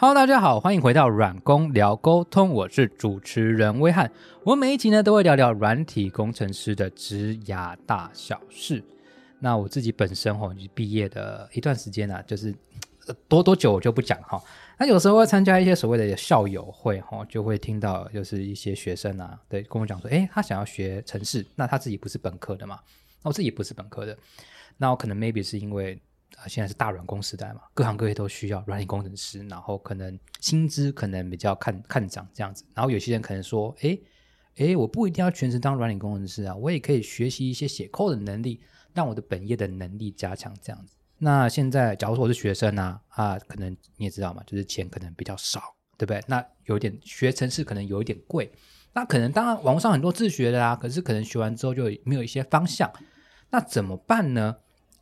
Hello，大家好，欢迎回到软工聊沟通，我是主持人威汉。我每一集呢都会聊聊软体工程师的职涯大小事。那我自己本身哈，毕业的一段时间呢，就是多多久我就不讲哈。那有时候会参加一些所谓的校友会哈，就会听到就是一些学生啊，对，跟我讲说，诶，他想要学城市，那他自己不是本科的嘛，那我自己不是本科的，那我可能 maybe 是因为。啊，现在是大软工时代嘛，各行各业都需要软体工程师，然后可能薪资可能比较看看涨这样子。然后有些人可能说，哎哎，我不一定要全职当软体工程师啊，我也可以学习一些写 code 的能力，让我的本业的能力加强这样子。那现在，假如说我是学生啊，啊，可能你也知道嘛，就是钱可能比较少，对不对？那有点学程式可能有一点贵，那可能当然网络上很多自学的啊，可是可能学完之后就没有一些方向，那怎么办呢？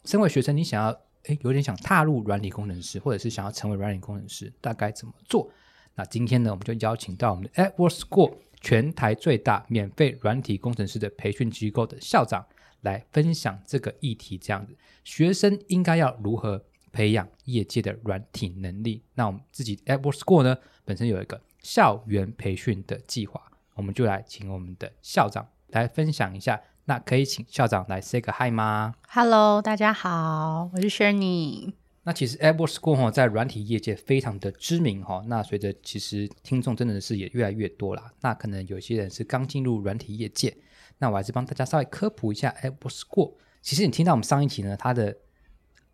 身为学生，你想要。哎，有点想踏入软体工程师，或者是想要成为软体工程师，大概怎么做？那今天呢，我们就邀请到我们的 Edward School 全台最大免费软体工程师的培训机构的校长来分享这个议题。这样子，学生应该要如何培养业界的软体能力？那我们自己 Edward School 呢，本身有一个校园培训的计划，我们就来请我们的校长来分享一下。那可以请校长来 say 个 hi 吗？Hello，大家好，我是 Shirley。那其实 Apple School 哈在软体业界非常的知名哈。那随着其实听众真的是也越来越多了。那可能有些人是刚进入软体业界，那我还是帮大家稍微科普一下 Apple School。其实你听到我们上一集呢，它的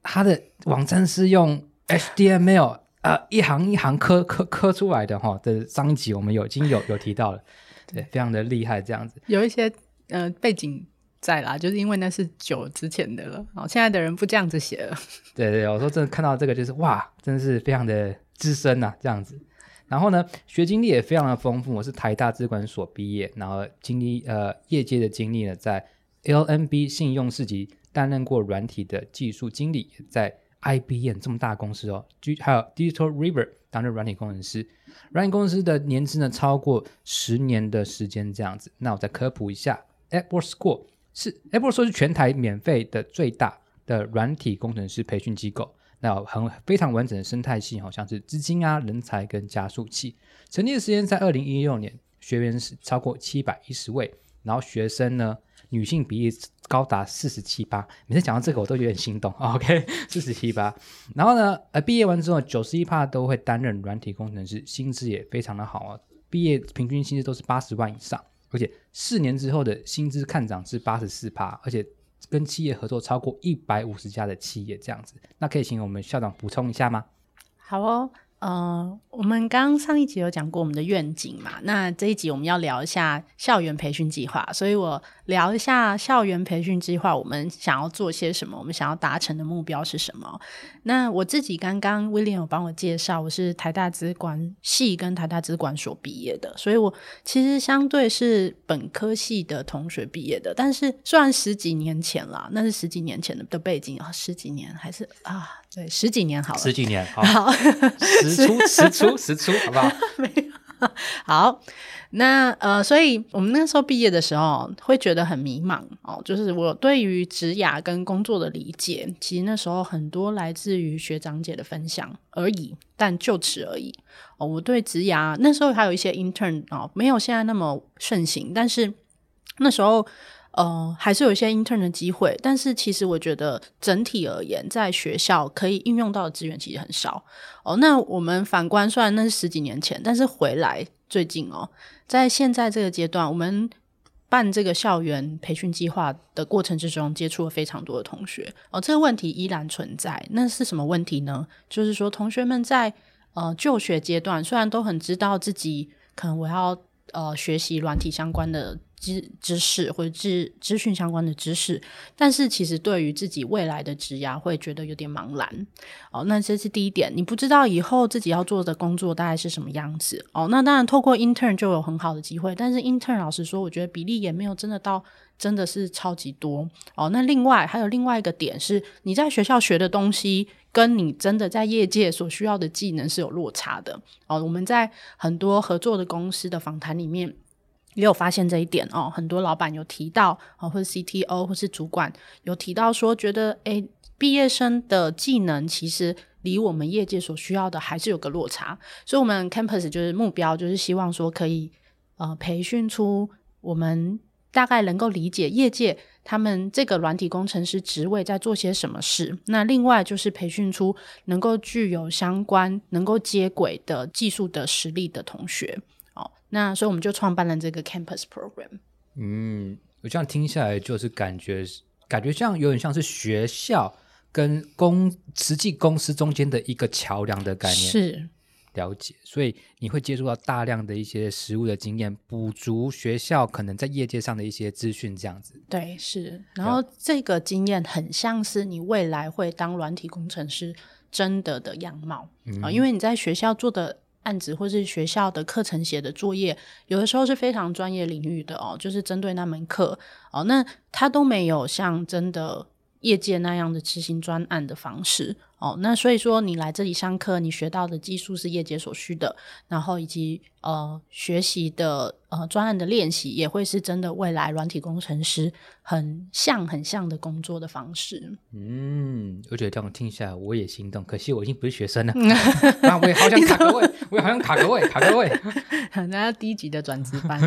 它的网站是用 HTML 呃一行一行刻刻刻出来的哈。的上一集我们有已经有有提到了，对，非常的厉害这样子。有一些。呃，背景在啦，就是因为那是久之前的了，哦，现在的人不这样子写了。对对，我说真的看到这个就是哇，真的是非常的资深呐，这样子。然后呢，学经历也非常的丰富，我是台大资管所毕业，然后经历呃业界的经历呢，在 LNB 信用市级担任过软体的技术经理，在 IBM 这么大公司哦，还有 Digital River 担任软体工程师，软体工程师的年资呢超过十年的时间这样子。那我再科普一下。Apple School 是 Apple School 是全台免费的最大的软体工程师培训机构，那很非常完整的生态系，好像是资金啊、人才跟加速器。成立的时间在二零一六年，学员是超过七百一十位，然后学生呢女性比例高达四十七八。每次讲到这个，我都有点心动。OK，四十七八。然后呢，呃，毕业完之后，九十一趴都会担任软体工程师，薪资也非常的好啊。毕业平均薪资都是八十万以上。而且四年之后的薪资看涨是八十四趴，而且跟企业合作超过一百五十家的企业这样子，那可以请我们校长补充一下吗？好哦。呃，我们刚上一集有讲过我们的愿景嘛，那这一集我们要聊一下校园培训计划，所以我聊一下校园培训计划，我们想要做些什么，我们想要达成的目标是什么？那我自己刚刚威廉有帮我介绍，我是台大资管系跟台大资管所毕业的，所以我其实相对是本科系的同学毕业的，但是虽然十几年前了，那是十几年前的的背景啊，十几年还是啊。对，十几年好了，十几年好，十出十出 十出，好不好？没有好，那呃，所以我们那时候毕业的时候会觉得很迷茫哦，就是我对于职涯跟工作的理解，其实那时候很多来自于学长姐的分享而已，但就此而已哦。我对职涯那时候还有一些 intern 哦，没有现在那么盛行，但是那时候。呃，还是有一些 intern 的机会，但是其实我觉得整体而言，在学校可以应用到的资源其实很少哦。那我们反观，虽然那是十几年前，但是回来最近哦，在现在这个阶段，我们办这个校园培训计划的过程之中，接触了非常多的同学哦。这个问题依然存在，那是什么问题呢？就是说，同学们在呃就学阶段，虽然都很知道自己可能我要呃学习软体相关的。知知识或者资资讯相关的知识，但是其实对于自己未来的职涯会觉得有点茫然哦。那这是第一点，你不知道以后自己要做的工作大概是什么样子哦。那当然，透过 intern 就有很好的机会，但是 intern 老实说，我觉得比例也没有真的到真的是超级多哦。那另外还有另外一个点是，你在学校学的东西，跟你真的在业界所需要的技能是有落差的哦。我们在很多合作的公司的访谈里面。也有发现这一点哦，很多老板有提到啊，或者 CTO 或是主管有提到说，觉得诶，毕业生的技能其实离我们业界所需要的还是有个落差。所以，我们 campus 就是目标，就是希望说可以呃培训出我们大概能够理解业界他们这个软体工程师职位在做些什么事。那另外就是培训出能够具有相关、能够接轨的技术的实力的同学。哦，那所以我们就创办了这个 campus program。嗯，我这样听下来，就是感觉感觉像有点像是学校跟公实际公司中间的一个桥梁的概念。是。了解，所以你会接触到大量的一些实物的经验，补足学校可能在业界上的一些资讯，这样子。对，是。然后这个经验很像是你未来会当软体工程师真的的样貌啊，因为你在学校做的案子或是学校的课程写的作业，有的时候是非常专业领域的哦，就是针对那门课哦，那他都没有像真的。业界那样的执行专案的方式哦，那所以说你来这里上课，你学到的技术是业界所需的，然后以及呃学习的呃专案的练习也会是真的未来软体工程师很像很像的工作的方式。嗯，我觉得这样听下来我也心动，可惜我已经不是学生了，啊，我也好想卡个位，我也好想卡个位，卡个位，那低级的转职班。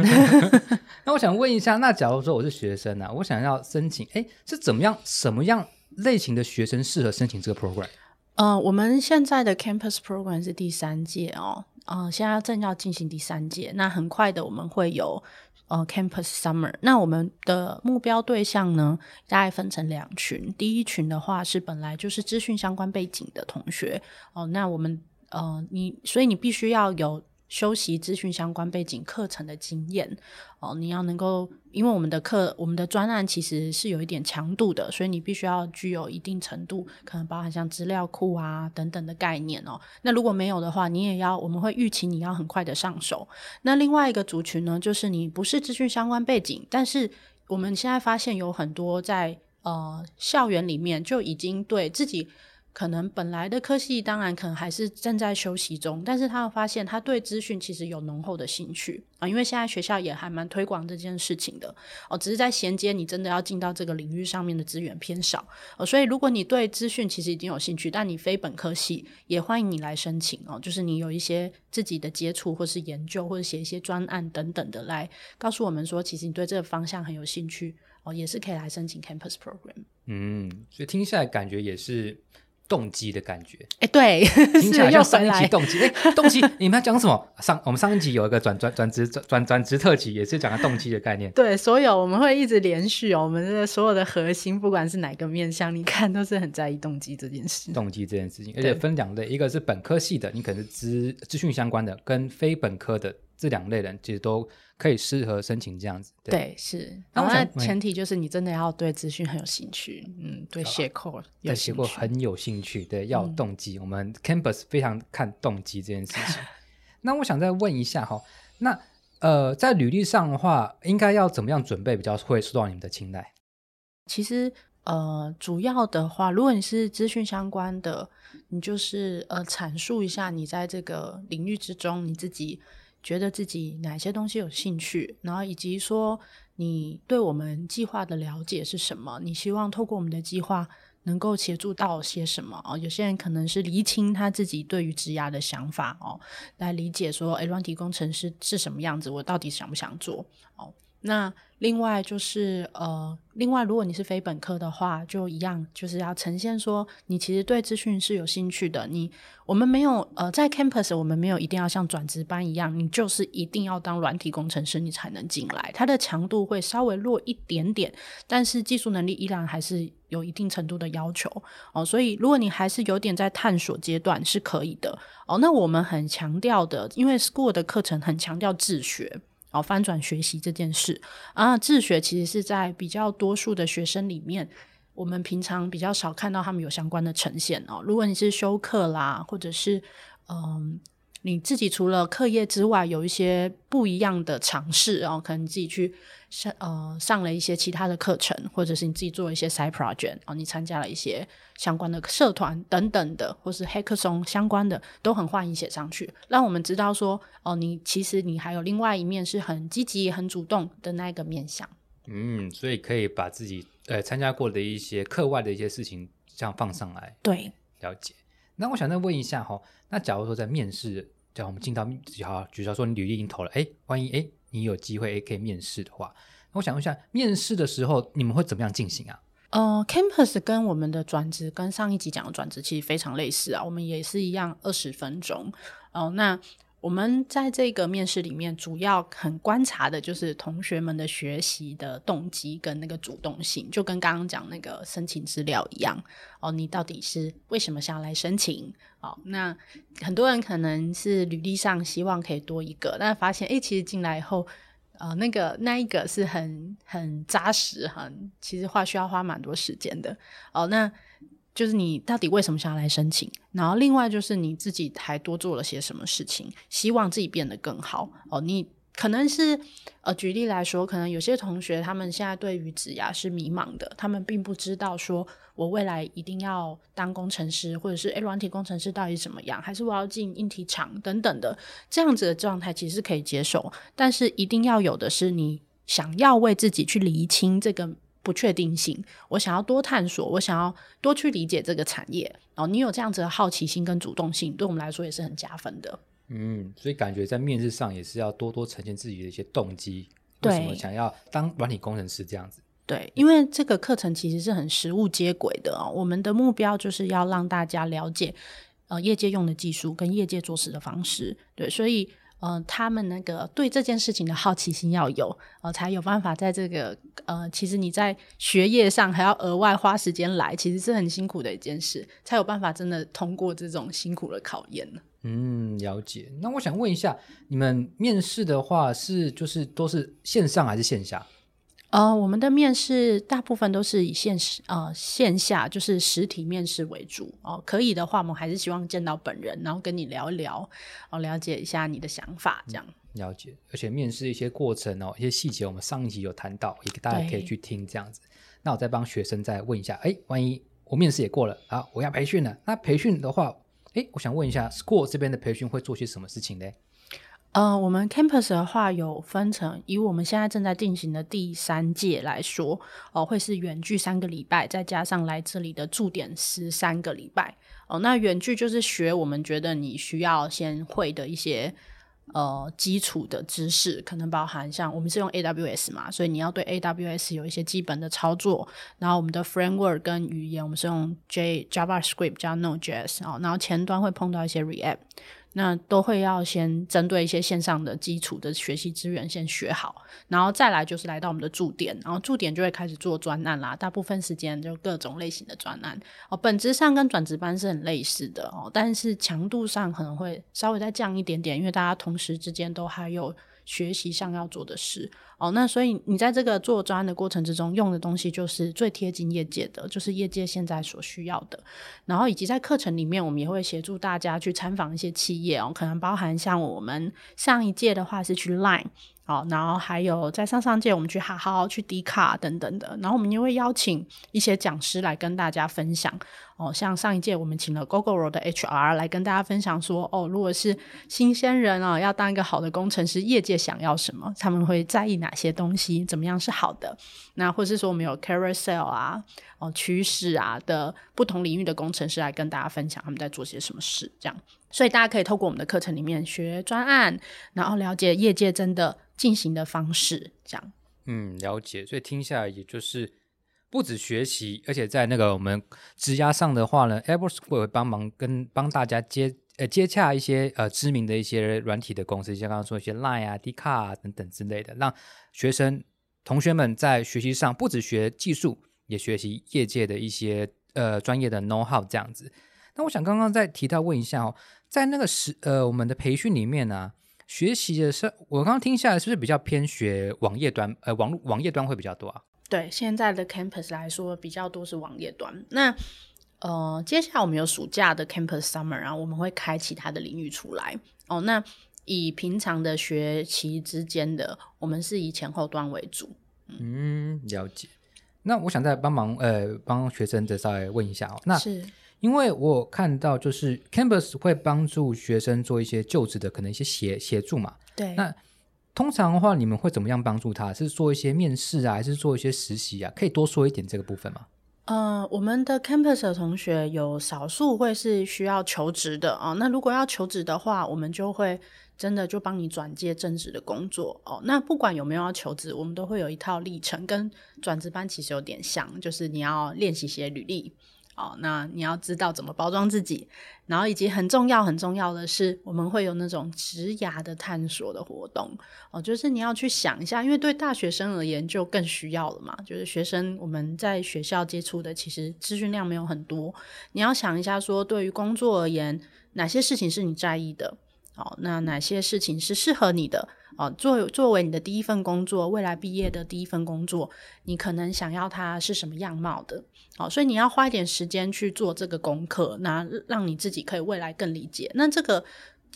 那我想问一下，那假如说我是学生呢，我想要申请，哎，是怎么样？什么样类型的学生适合申请这个 program？呃，我们现在的 campus program 是第三届哦，呃，现在正要进行第三届，那很快的我们会有呃 campus summer。那我们的目标对象呢，大概分成两群，第一群的话是本来就是资讯相关背景的同学哦，那我们呃，你所以你必须要有。修习资讯相关背景课程的经验哦，你要能够，因为我们的课，我们的专案其实是有一点强度的，所以你必须要具有一定程度，可能包含像资料库啊等等的概念哦。那如果没有的话，你也要，我们会预期你要很快的上手。那另外一个族群呢，就是你不是资讯相关背景，但是我们现在发现有很多在呃校园里面就已经对自己。可能本来的科系当然可能还是正在休息中，但是他发现他对资讯其实有浓厚的兴趣啊，因为现在学校也还蛮推广这件事情的哦，只是在衔接你真的要进到这个领域上面的资源偏少哦，所以如果你对资讯其实已经有兴趣，但你非本科系，也欢迎你来申请哦，就是你有一些自己的接触或是研究或者写一些专案等等的来告诉我们说，其实你对这个方向很有兴趣哦，也是可以来申请 campus program。嗯，所以听下来感觉也是。动机的感觉，哎，对，听起来 像上一集动机。哎，动机，你们要讲什么？上我们上一集有一个转转转职转转职特辑，也是讲了动机的概念。对，所有我们会一直连续哦，我们的所有的核心，不管是哪个面向，你看都是很在意动机这件事。动机这件事情，而且分两类，一个是本科系的，你可能是资资讯相关的，跟非本科的这两类人，其实都。可以适合申请这样子，对，是。那前提就是你真的要对资讯很有兴趣，嗯，对写 code 对写 code 很有兴趣，对，要动机。我们 campus 非常看动机这件事情。那我想再问一下哈，那呃，在履历上的话，应该要怎么样准备比较会受到你们的青睐？其实呃，主要的话，如果你是资讯相关的，你就是呃，阐述一下你在这个领域之中你自己。觉得自己哪些东西有兴趣，然后以及说你对我们计划的了解是什么？你希望透过我们的计划能够协助到些什么？哦，有些人可能是厘清他自己对于职涯的想法哦，来理解说，哎，软体工程师是什么样子？我到底想不想做？哦，那。另外就是呃，另外如果你是非本科的话，就一样，就是要呈现说你其实对资讯是有兴趣的。你我们没有呃，在 campus 我们没有一定要像转职班一样，你就是一定要当软体工程师你才能进来。它的强度会稍微弱一点点，但是技术能力依然还是有一定程度的要求哦。所以如果你还是有点在探索阶段是可以的哦。那我们很强调的，因为 school 的课程很强调自学。哦，翻转学习这件事啊，自学其实是在比较多数的学生里面，我们平常比较少看到他们有相关的呈现哦。如果你是修课啦，或者是嗯。你自己除了课业之外，有一些不一样的尝试哦，可能自己去上呃上了一些其他的课程，或者是你自己做一些 side project 哦，你参加了一些相关的社团等等的，或是 hackathon 相关的，都很欢迎写上去，让我们知道说哦，你其实你还有另外一面是很积极、很主动的那个面向。嗯，所以可以把自己呃参加过的一些课外的一些事情这样放上来。对，了解。那我想再问一下哈，那假如说在面试，对啊我们进到，好，举手说你履历已经投了，哎，万一哎你有机会可以面试的话，我想问一下，面试的时候你们会怎么样进行啊？呃，Campus 跟我们的转职跟上一集讲的转职其实非常类似啊，我们也是一样二十分钟哦。那我们在这个面试里面，主要很观察的就是同学们的学习的动机跟那个主动性，就跟刚刚讲那个申请资料一样哦。你到底是为什么想要来申请？哦，那很多人可能是履历上希望可以多一个，但发现哎，其实进来以后，呃，那个那一个是很很扎实，很其实话需要花蛮多时间的哦。那就是你到底为什么想要来申请？然后另外就是你自己还多做了些什么事情，希望自己变得更好哦。你可能是呃，举例来说，可能有些同学他们现在对于职涯是迷茫的，他们并不知道说我未来一定要当工程师，或者是诶软体工程师到底怎么样，还是我要进硬体厂等等的这样子的状态，其实可以接受。但是一定要有的是你想要为自己去厘清这个。不确定性，我想要多探索，我想要多去理解这个产业。哦，你有这样子的好奇心跟主动性，对我们来说也是很加分的。嗯，所以感觉在面试上也是要多多呈现自己的一些动机，为什么想要当软体工程师这样子？对，因为这个课程其实是很实物接轨的哦。我们的目标就是要让大家了解，呃，业界用的技术跟业界做事的方式。对，所以。嗯，他们那个对这件事情的好奇心要有，呃，才有办法在这个呃，其实你在学业上还要额外花时间来，其实是很辛苦的一件事，才有办法真的通过这种辛苦的考验呢。嗯，了解。那我想问一下，你们面试的话是就是都是线上还是线下？呃，我们的面试大部分都是以线实呃线下，就是实体面试为主哦。可以的话，我们还是希望见到本人，然后跟你聊一聊，哦，了解一下你的想法，这样。了解，而且面试一些过程哦，一些细节，我们上一集有谈到，也大家可以去听这样子。那我再帮学生再问一下，哎，万一我面试也过了啊，我要培训了，那培训的话，哎，我想问一下，School 这边的培训会做些什么事情呢？呃，我们 campus 的话有分成，以我们现在正在进行的第三届来说，哦，会是远距三个礼拜，再加上来这里的驻点十三个礼拜。哦，那远距就是学我们觉得你需要先会的一些呃基础的知识，可能包含像我们是用 AWS 嘛，所以你要对 AWS 有一些基本的操作。然后我们的 framework 跟语言，我们是用 J JavaScript 加 Node.js 哦，然后前端会碰到一些 React。那都会要先针对一些线上的基础的学习资源先学好，然后再来就是来到我们的驻点，然后驻点就会开始做专案啦。大部分时间就各种类型的专案哦，本质上跟转职班是很类似的哦，但是强度上可能会稍微再降一点点，因为大家同时之间都还有学习上要做的事。哦，那所以你在这个做专的过程之中，用的东西就是最贴近业界的，就是业界现在所需要的。然后以及在课程里面，我们也会协助大家去参访一些企业哦，可能包含像我们上一届的话是去 Line。好，然后还有在上上届我们去好好去迪卡等等的，然后我们也会邀请一些讲师来跟大家分享。哦，像上一届我们请了 Google 的 HR 来跟大家分享说，哦，如果是新鲜人啊，要当一个好的工程师，业界想要什么，他们会在意哪些东西，怎么样是好的？那或是说我们有 Carousel 啊，哦，趋势啊的不同领域的工程师来跟大家分享他们在做些什么事，这样。所以大家可以透过我们的课程里面学专案，然后了解业界真的进行的方式，这样。嗯，了解。所以听下来，也就是不止学习，而且在那个我们职压上的话呢 a i r b u s 会帮忙跟帮大家接呃接洽一些呃知名的一些软体的公司，像刚刚说一些 Line 啊、d c a r 啊等等之类的，让学生同学们在学习上不止学技术，也学习业界的一些呃专业的 know how 这样子。那我想刚刚在提到问一下哦。在那个时呃，我们的培训里面呢，学习的是我刚刚听下来，是不是比较偏学网页端？呃，网络网页端会比较多啊？对，现在的 campus 来说，比较多是网页端。那呃，接下来我们有暑假的 campus summer，然后我们会开其他的领域出来哦。那以平常的学期之间的，我们是以前后端为主。嗯，了解。那我想再帮忙呃，帮学生再稍微问一下哦。那是。因为我看到，就是 Campus 会帮助学生做一些就职的可能一些协协助嘛。对。那通常的话，你们会怎么样帮助他？是做一些面试啊，还是做一些实习啊？可以多说一点这个部分吗？呃，我们的 campus 的同学有少数会是需要求职的啊。那如果要求职的话，我们就会真的就帮你转接正职的工作哦。那不管有没有要求职，我们都会有一套历程，跟转职班其实有点像，就是你要练习写履历。哦，那你要知道怎么包装自己，然后以及很重要很重要的是，我们会有那种职涯的探索的活动哦，就是你要去想一下，因为对大学生而言就更需要了嘛，就是学生我们在学校接触的其实资讯量没有很多，你要想一下说，对于工作而言，哪些事情是你在意的？哦，那哪些事情是适合你的？哦，作作为你的第一份工作，未来毕业的第一份工作，你可能想要它是什么样貌的？哦，所以你要花一点时间去做这个功课，那让你自己可以未来更理解。那这个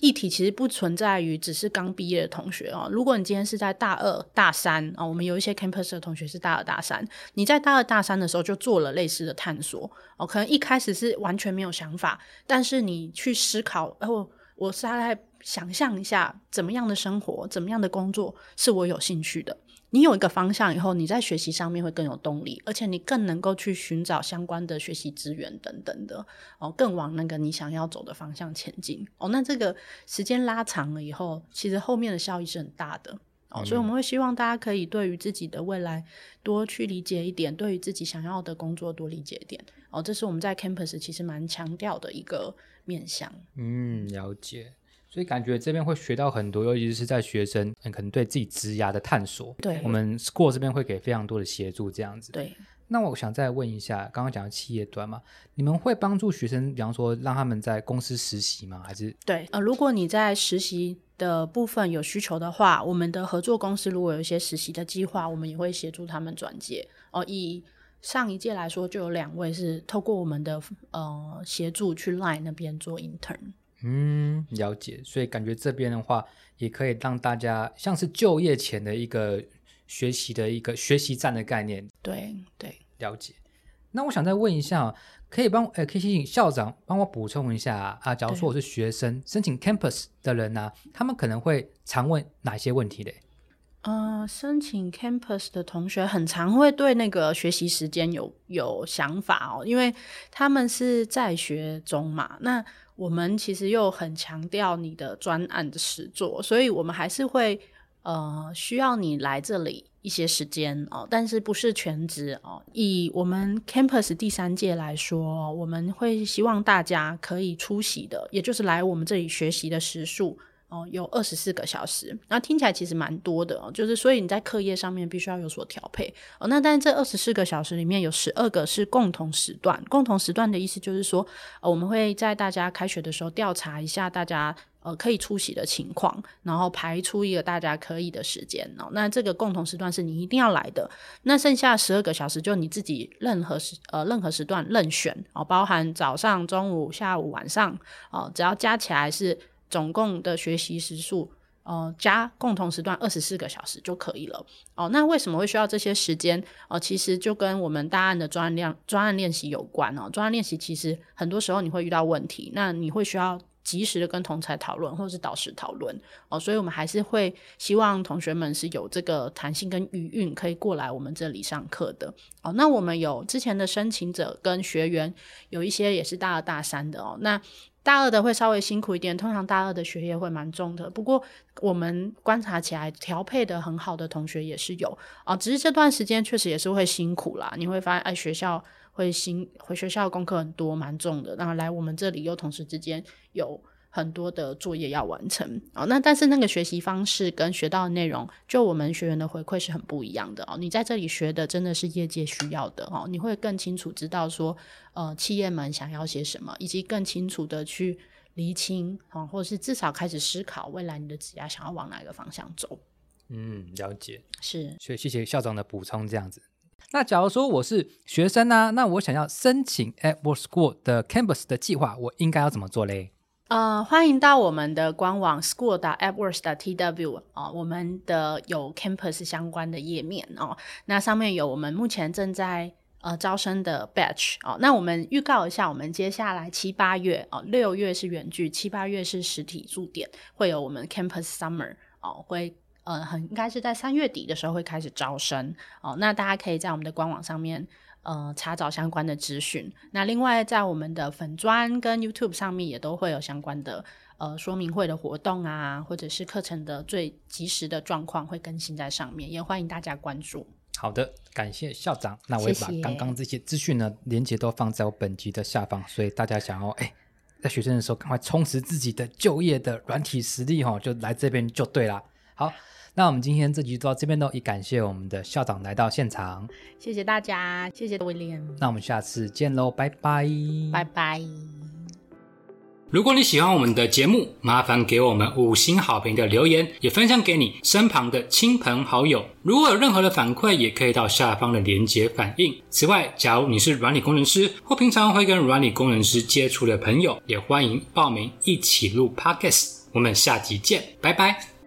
议题其实不存在于只是刚毕业的同学哦。如果你今天是在大二、大三啊，我们有一些 campus 的同学是大二、大三，你在大二、大三的时候就做了类似的探索哦，可能一开始是完全没有想法，但是你去思考，哦，我是在想象一下怎么样的生活，怎么样的工作是我有兴趣的。你有一个方向以后，你在学习上面会更有动力，而且你更能够去寻找相关的学习资源等等的哦，更往那个你想要走的方向前进哦。那这个时间拉长了以后，其实后面的效益是很大的哦。所以我们会希望大家可以对于自己的未来多去理解一点，对于自己想要的工作多理解一点哦。这是我们在 campus 其实蛮强调的一个面向。嗯，了解。所以感觉这边会学到很多，尤其是在学生可能对自己职涯的探索。对，我们 School 这边会给非常多的协助，这样子。对。那我想再问一下，刚刚讲的企业端嘛，你们会帮助学生，比方说让他们在公司实习吗？还是？对，呃，如果你在实习的部分有需求的话，我们的合作公司如果有一些实习的计划，我们也会协助他们转接。哦，以上一届来说，就有两位是透过我们的呃协助去 Line 那边做 intern。嗯，了解。所以感觉这边的话，也可以让大家像是就业前的一个学习的一个学习站的概念。对对，了解。那我想再问一下，可以帮呃，可以请校长帮我补充一下啊。假如说我是学生申请 campus 的人呢，他们可能会常问哪些问题嘞？呃，申请 campus 的同学很常会对那个学习时间有有想法哦，因为他们是在学中嘛。那我们其实又很强调你的专案的实作，所以我们还是会呃需要你来这里一些时间哦，但是不是全职哦。以我们 campus 第三届来说，我们会希望大家可以出席的，也就是来我们这里学习的时数。哦，有二十四个小时，那听起来其实蛮多的哦。就是所以你在课业上面必须要有所调配哦。那但是这二十四个小时里面有十二个是共同时段，共同时段的意思就是说，呃，我们会在大家开学的时候调查一下大家呃可以出席的情况，然后排出一个大家可以的时间哦。那这个共同时段是你一定要来的。那剩下十二个小时就你自己任何时呃任何时段任选哦，包含早上、中午、下午、晚上哦，只要加起来是。总共的学习时数，呃，加共同时段二十四个小时就可以了。哦，那为什么会需要这些时间？哦，其实就跟我们大案的专案量、专案练习有关哦。专案练习其实很多时候你会遇到问题，那你会需要及时的跟同才讨论，或者是导师讨论。哦，所以我们还是会希望同学们是有这个弹性跟余韵，可以过来我们这里上课的。哦，那我们有之前的申请者跟学员，有一些也是大二大三的哦。那大二的会稍微辛苦一点，通常大二的学业会蛮重的。不过我们观察起来调配的很好的同学也是有啊，只是这段时间确实也是会辛苦啦。你会发现，哎，学校会辛，回学校功课很多，蛮重的。然后来我们这里又同时之间有。很多的作业要完成哦，那但是那个学习方式跟学到的内容，就我们学员的回馈是很不一样的哦。你在这里学的真的是业界需要的哦，你会更清楚知道说，呃，企业们想要些什么，以及更清楚的去厘清啊，或者是至少开始思考未来你的职业想要往哪个方向走。嗯，了解，是，所以谢谢校长的补充，这样子。那假如说我是学生呢，那我想要申请 at Work School 的 Campus 的计划，我应该要怎么做嘞？呃，欢迎到我们的官网 school. dot appworks. t w 啊，我们的有 campus 相关的页面哦。那上面有我们目前正在呃招生的 batch 哦。那我们预告一下，我们接下来七八月哦，六月是远距，七八月是实体驻点，会有我们 campus summer 哦，会呃很应该是在三月底的时候会开始招生哦。那大家可以在我们的官网上面。呃查找相关的资讯。那另外在我们的粉砖跟 YouTube 上面也都会有相关的呃说明会的活动啊，或者是课程的最及时的状况会更新在上面，也欢迎大家关注。好的，感谢校长。那我也把刚刚这些资讯呢，连接都放在我本集的下方，所以大家想要哎，在学生的时候赶快充实自己的就业的软体实力哈、就来这边就对啦。好，那我们今天这集就到这边喽，也感谢我们的校长来到现场。谢谢大家，谢谢威廉，那我们下次见喽，拜拜，拜拜。如果你喜欢我们的节目，麻烦给我们五星好评的留言，也分享给你身旁的亲朋好友。如果有任何的反馈，也可以到下方的连结反映。此外，假如你是软体工程师或平常会跟软体工程师接触的朋友，也欢迎报名一起录 Podcast。我们下集见，拜拜。